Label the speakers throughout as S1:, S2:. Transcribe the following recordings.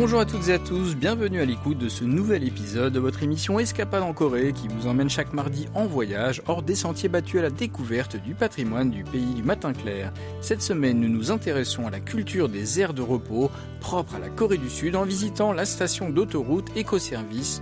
S1: Bonjour à toutes et à tous, bienvenue à l'écoute de ce nouvel épisode de votre émission Escapade en Corée qui vous emmène chaque mardi en voyage hors des sentiers battus à la découverte du patrimoine du pays du matin clair. Cette semaine, nous nous intéressons à la culture des aires de repos propres à la Corée du Sud en visitant la station d'autoroute écoservice.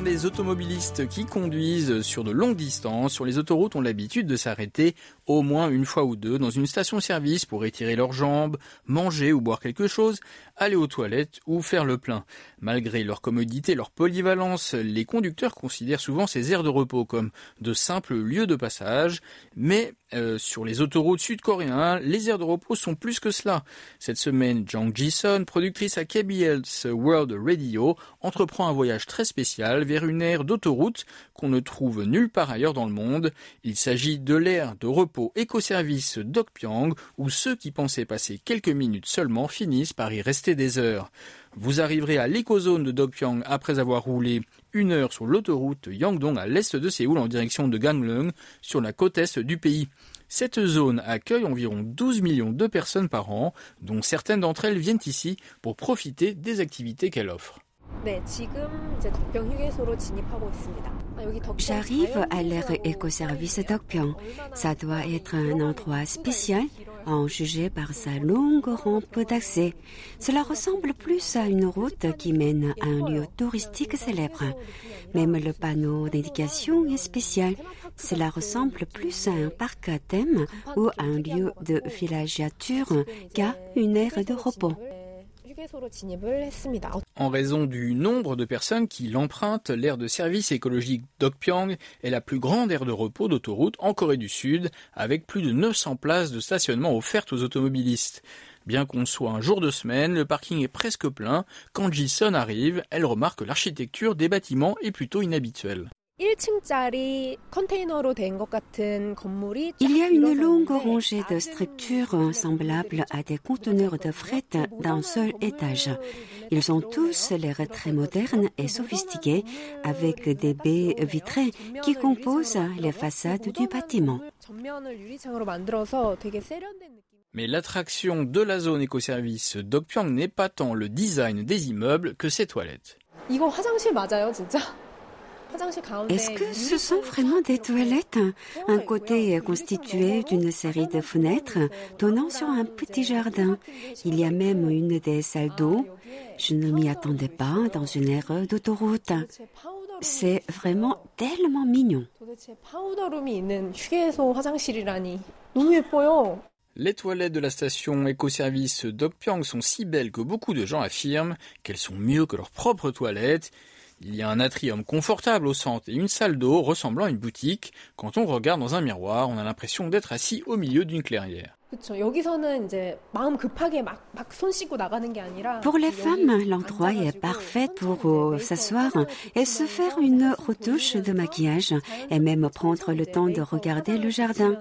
S1: Plupart des automobilistes qui conduisent sur de longues distances sur les autoroutes ont l'habitude de s'arrêter au moins une fois ou deux dans une station-service pour étirer leurs jambes, manger ou boire quelque chose, aller aux toilettes ou faire le plein. Malgré leur commodité, leur polyvalence, les conducteurs considèrent souvent ces aires de repos comme de simples lieux de passage, mais euh, sur les autoroutes sud-coréens, les aires de repos sont plus que cela. Cette semaine, Jang Ji-sun, productrice à KBS World Radio, entreprend un voyage très spécial vers une aire d'autoroute qu'on ne trouve nulle part ailleurs dans le monde. Il s'agit de l'aire de repos écoservice d'Okpyong, où ceux qui pensaient passer quelques minutes seulement finissent par y rester des heures. Vous arriverez à l'écozone de Dokpyong après avoir roulé une heure sur l'autoroute Yangdong à l'est de Séoul en direction de Gangneung sur la côte est du pays. Cette zone accueille environ 12 millions de personnes par an, dont certaines d'entre elles viennent ici pour profiter des activités qu'elle offre.
S2: J'arrive à l'aire écoservice d'Okpyong. Ça doit être un endroit spécial, en jugé par sa longue rampe d'accès. Cela ressemble plus à une route qui mène à un lieu touristique célèbre. Même le panneau d'indication est spécial. Cela ressemble plus à un parc à thème ou à un lieu de villégiature qu'à une aire de repos.
S1: En raison du nombre de personnes qui l'empruntent, l'aire de service écologique d'Okpyong est la plus grande aire de repos d'autoroute en Corée du Sud, avec plus de 900 places de stationnement offertes aux automobilistes. Bien qu'on soit un jour de semaine, le parking est presque plein. Quand Jison arrive, elle remarque que l'architecture des bâtiments est plutôt inhabituelle.
S2: Il y a une longue rangée de structures semblables à des conteneurs de fret d'un seul étage. Ils ont tous l'air très modernes et sophistiqués avec des baies vitrées qui composent les façades du bâtiment.
S1: Mais l'attraction de la zone écoservice d'Okpyong n'est pas tant le design des immeubles que ses toilettes.
S2: Est-ce que ce sont vraiment des toilettes? Un côté est constitué d'une série de fenêtres donnant sur un petit jardin. Il y a même une des salles d'eau. Je ne m'y attendais pas dans une aire d'autoroute. C'est vraiment tellement mignon.
S1: Les toilettes de la station écoservice d'Okpyong sont si belles que beaucoup de gens affirment qu'elles sont mieux que leurs propres toilettes. Il y a un atrium confortable au centre et une salle d'eau ressemblant à une boutique. Quand on regarde dans un miroir, on a l'impression d'être assis au milieu d'une clairière.
S2: Pour les femmes, l'endroit est parfait pour euh, s'asseoir et se faire une retouche de maquillage et même prendre le temps de regarder le jardin.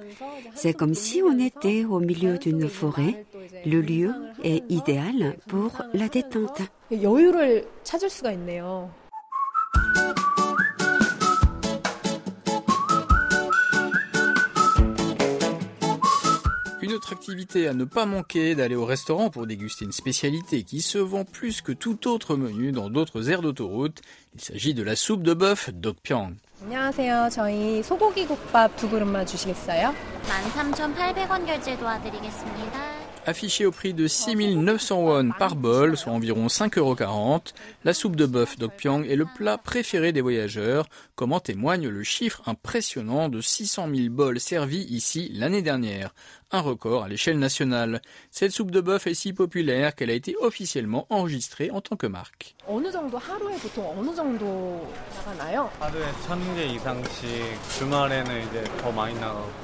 S2: C'est comme si on était au milieu d'une forêt. Le lieu est idéal pour la détente.
S1: Une autre activité à ne pas manquer d'aller au restaurant pour déguster une spécialité qui se vend plus que tout autre menu dans d'autres aires d'autoroute. Il s'agit de la soupe de bœuf Dokpyong.
S3: 안녕하세요. 저희 소고기 국밥 두 그릇만 주시겠어요?
S4: 13,800원 결제 도와드리겠습니다.
S1: Affichée au prix de 6900 won par bol, soit environ 5,40 euros, la soupe de bœuf d'Okpyong est le plat préféré des voyageurs, comme en témoigne le chiffre impressionnant de 600 000 bols servis ici l'année dernière, un record à l'échelle nationale. Cette soupe de bœuf est si populaire qu'elle a été officiellement enregistrée en tant que marque.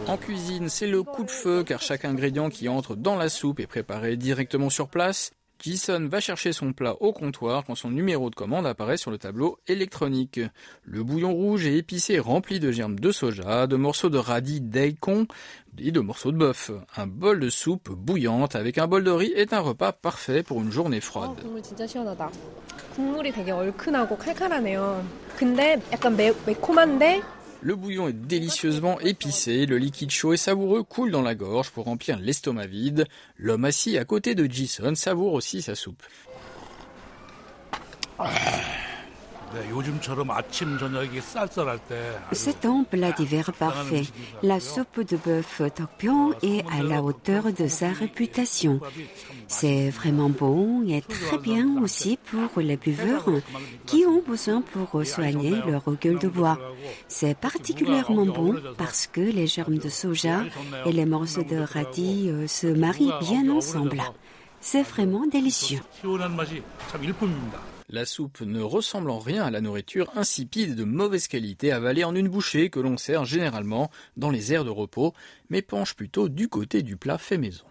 S1: En cuisine, c'est le coup de feu car chaque ingrédient qui entre dans la soupe est préparé directement sur place. Jason va chercher son plat au comptoir quand son numéro de commande apparaît sur le tableau électronique. Le bouillon rouge est épicé rempli de germes de soja, de morceaux de radis daikon et de morceaux de bœuf. Un bol de soupe bouillante avec un bol de riz est un repas parfait pour une journée froide. Le bouillon est délicieusement épicé, le liquide chaud et savoureux coule dans la gorge pour remplir l'estomac vide. L'homme assis à côté de Jason savoure aussi sa soupe.
S2: C'est un plat d'hiver parfait. La soupe de bœuf Tokpion est à la hauteur de sa réputation. C'est vraiment bon et très bien aussi pour les buveurs qui ont besoin pour soigner leur gueule de bois. C'est particulièrement bon parce que les germes de soja et les morceaux de radis euh, se marient bien ensemble. C'est vraiment délicieux.
S1: La soupe ne ressemble en rien à la nourriture insipide et de mauvaise qualité avalée en une bouchée que l'on sert généralement dans les aires de repos, mais penche plutôt du côté du plat fait maison.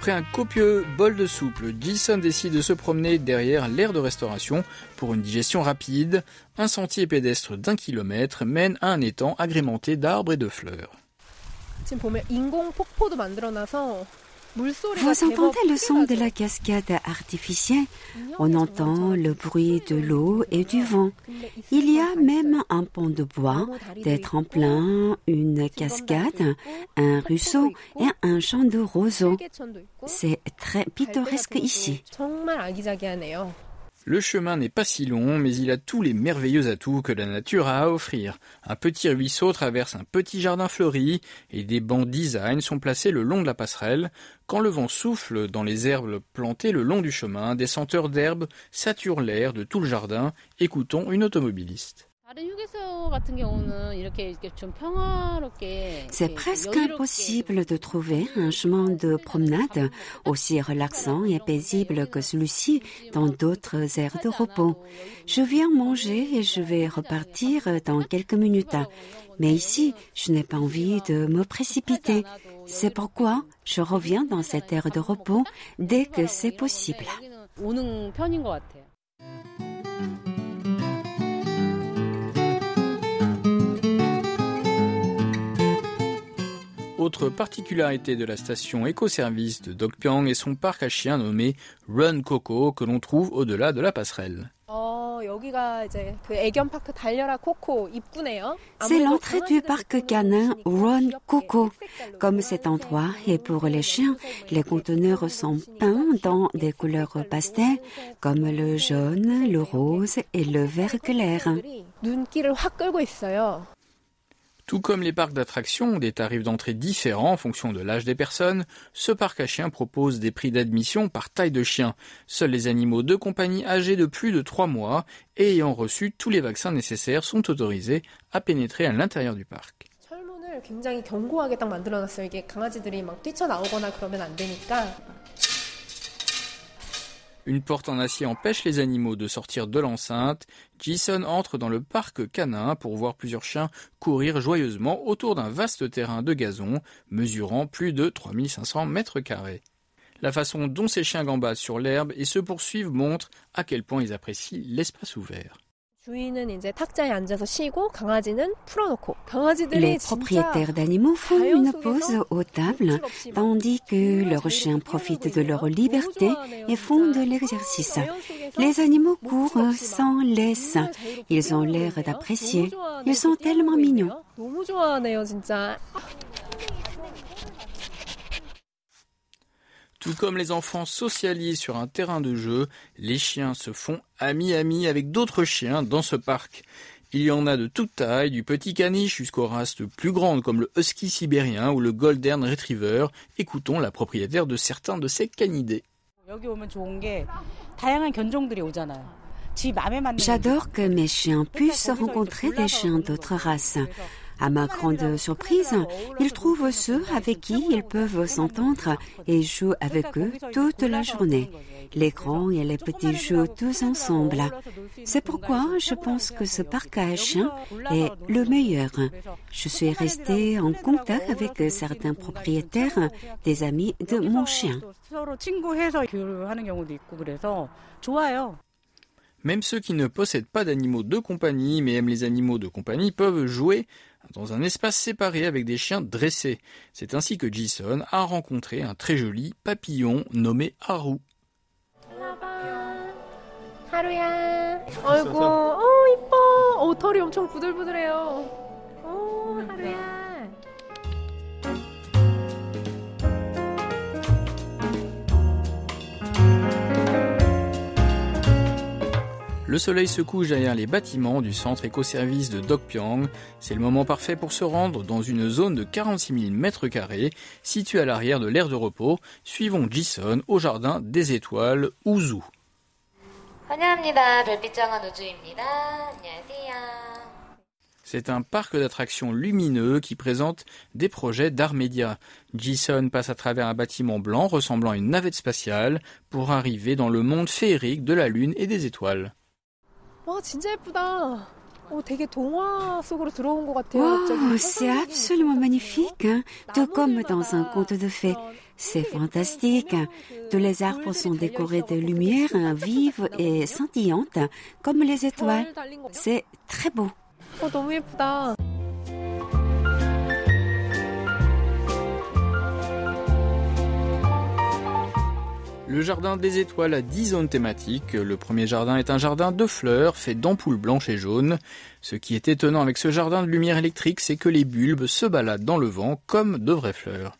S1: Après un copieux bol de soupe, Jason décide de se promener derrière l'aire de restauration pour une digestion rapide. Un sentier pédestre d'un kilomètre mène à un étang agrémenté d'arbres et de fleurs.
S2: Vous entendez le son de la cascade artificielle. On entend le bruit de l'eau et du vent. Il y a même un pont de bois, des tremplins, une cascade, un ruisseau et un champ de roseaux. C'est très pittoresque ici.
S1: Le chemin n'est pas si long, mais il a tous les merveilleux atouts que la nature a à offrir. Un petit ruisseau traverse un petit jardin fleuri, et des bancs design sont placés le long de la passerelle. Quand le vent souffle dans les herbes plantées le long du chemin, des senteurs d'herbes saturent l'air de tout le jardin. Écoutons une automobiliste.
S2: C'est presque impossible de trouver un chemin de promenade aussi relaxant et paisible que celui-ci dans d'autres aires de repos. Je viens manger et je vais repartir dans quelques minutes. Mais ici, je n'ai pas envie de me précipiter. C'est pourquoi je reviens dans cette aire de repos dès que c'est possible.
S1: Autre particularité de la station éco-service de Dokpyang est son parc à chiens nommé Run Coco que l'on trouve au-delà de la passerelle.
S2: C'est l'entrée du parc canin Run Coco. Comme cet endroit est pour les chiens, les conteneurs sont peints dans des couleurs pastel comme le jaune, le rose et le vert clair.
S1: Tout comme les parcs d'attractions ont des tarifs d'entrée différents en fonction de l'âge des personnes, ce parc à chiens propose des prix d'admission par taille de chien. Seuls les animaux de compagnie âgés de plus de 3 mois et ayant reçu tous les vaccins nécessaires sont autorisés à pénétrer à l'intérieur du parc. Une porte en acier empêche les animaux de sortir de l'enceinte. Jason entre dans le parc canin pour voir plusieurs chiens courir joyeusement autour d'un vaste terrain de gazon mesurant plus de 3500 mètres carrés. La façon dont ces chiens gambadent sur l'herbe et se poursuivent montre à quel point ils apprécient l'espace ouvert.
S2: Les propriétaires d'animaux font une pause aux tables, tandis que leurs chiens profitent de leur liberté et font de l'exercice. Les animaux courent sans laisse. Ils ont l'air d'apprécier. Ils sont tellement mignons.
S1: Tout comme les enfants socialisent sur un terrain de jeu, les chiens se font amis-amis avec d'autres chiens dans ce parc. Il y en a de toute taille, du petit caniche jusqu'aux races plus grandes comme le husky sibérien ou le golden retriever. Écoutons la propriétaire de certains de ces canidés.
S2: J'adore que mes chiens puissent rencontrer des chiens d'autres races. À ma grande surprise, ils trouvent ceux avec qui ils peuvent s'entendre et jouent avec eux toute la journée. Les grands et les petits jouent tous ensemble. C'est pourquoi je pense que ce parc à chiens est le meilleur. Je suis restée en contact avec certains propriétaires, des amis de mon chien.
S1: Même ceux qui ne possèdent pas d'animaux de compagnie mais aiment les animaux de compagnie peuvent jouer dans un espace séparé avec des chiens dressés. C'est ainsi que Jason a rencontré un très joli papillon nommé Haru.
S3: 하
S1: Le soleil se couche derrière les bâtiments du centre écoservice de Dokpyang. C'est le moment parfait pour se rendre dans une zone de 46 000 mètres carrés située à l'arrière de l'aire de repos. Suivons Jison au jardin des étoiles Uzu. C'est un parc d'attractions lumineux qui présente des projets d'art média. Jison passe à travers un bâtiment blanc ressemblant à une navette spatiale pour arriver dans le monde féerique de la Lune et des étoiles
S3: 와 진짜 예쁘다. 어 되게 동화 속으로 들어온 것 같아요.
S2: Wow,
S3: 갑자기.
S2: c'est absolument magnifique, hein, tout comme dans un conte de fées. C'est fantastique. Tous les arbres sont décorés de lumière hein, vive et scintillante, comme les étoiles.
S3: 별 달린 거.
S2: C'est très beau.
S1: Le jardin des étoiles a 10 zones thématiques. Le premier jardin est un jardin de fleurs fait d'ampoules blanches et jaunes. Ce qui est étonnant avec ce jardin de lumière électrique, c'est que les bulbes se baladent dans le vent comme de vraies fleurs.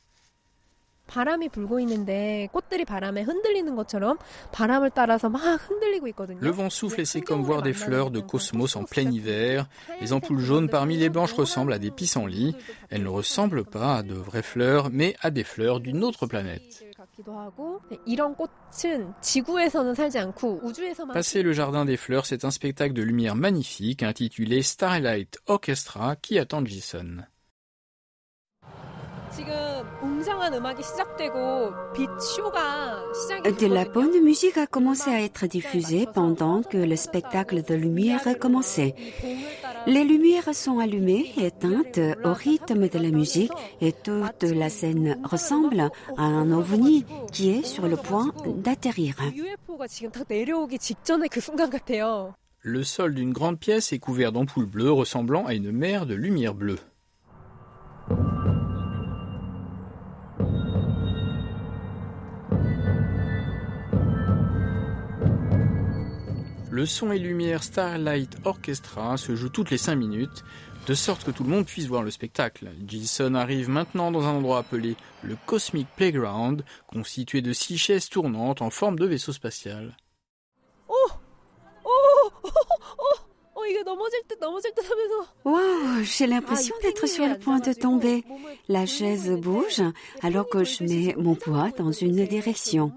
S1: Le vent souffle et c'est comme voir des fleurs de cosmos en plein hiver. Les ampoules jaunes parmi les blanches ressemblent à des pissenlits. Elles ne ressemblent pas à de vraies fleurs, mais à des fleurs d'une autre planète. Passer le jardin des fleurs, c'est un spectacle de lumière magnifique intitulé Starlight Orchestra qui attend Jason.
S2: De la bonne musique a commencé à être diffusée pendant que le spectacle de lumière a commencé. Les lumières sont allumées et éteintes au rythme de la musique et toute la scène ressemble à un ovni qui est sur le point d'atterrir.
S1: Le sol d'une grande pièce est couvert d'ampoules bleues ressemblant à une mer de lumière bleue. le Son et Lumière Starlight Orchestra se joue toutes les 5 minutes, de sorte que tout le monde puisse voir le spectacle. Gilson arrive maintenant dans un endroit appelé le Cosmic Playground, constitué de 6 chaises tournantes en forme de vaisseau spatial.
S3: Oh! Oh! Oh! Oh! Oh!
S2: Wow, j'ai l'impression d'être sur le point de tomber. La chaise bouge alors que je mets mon poids dans une direction.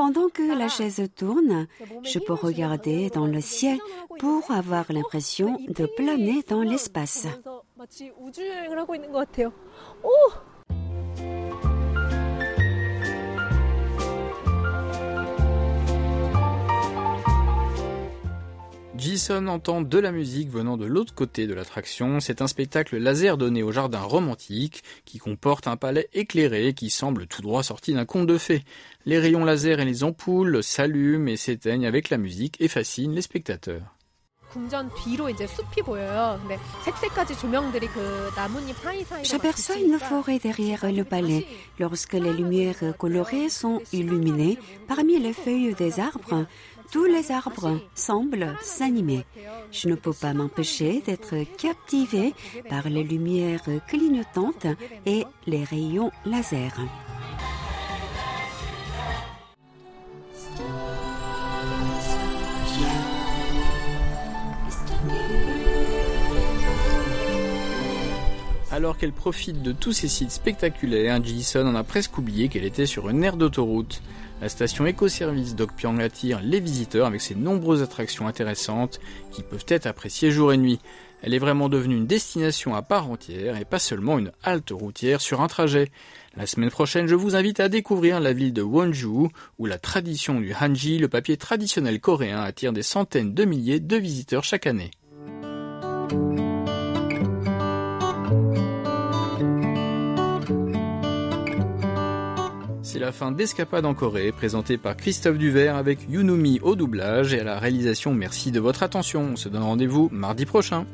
S2: Pendant que la chaise tourne, je peux regarder dans le ciel pour avoir l'impression de planer dans l'espace.
S1: Jason entend de la musique venant de l'autre côté de l'attraction. C'est un spectacle laser donné au jardin romantique qui comporte un palais éclairé qui semble tout droit sorti d'un conte de fées. Les rayons laser et les ampoules s'allument et s'éteignent avec la musique et fascinent les spectateurs.
S2: J'aperçois une forêt derrière le palais. Lorsque les lumières colorées sont illuminées, parmi les feuilles des arbres, tous les arbres semblent s'animer. Je ne peux pas m'empêcher d'être captivé par les lumières clignotantes et les rayons laser.
S1: Alors qu'elle profite de tous ces sites spectaculaires, Jason en a presque oublié qu'elle était sur une aire d'autoroute. La station écoservice Dokpyang attire les visiteurs avec ses nombreuses attractions intéressantes qui peuvent être appréciées jour et nuit. Elle est vraiment devenue une destination à part entière et pas seulement une halte routière sur un trajet. La semaine prochaine, je vous invite à découvrir la ville de Wonju, où la tradition du hanji, le papier traditionnel coréen, attire des centaines de milliers de visiteurs chaque année. La fin d'Escapade en Corée, présenté par Christophe Duvert avec Yunumi au doublage et à la réalisation. Merci de votre attention. On se donne rendez-vous mardi prochain.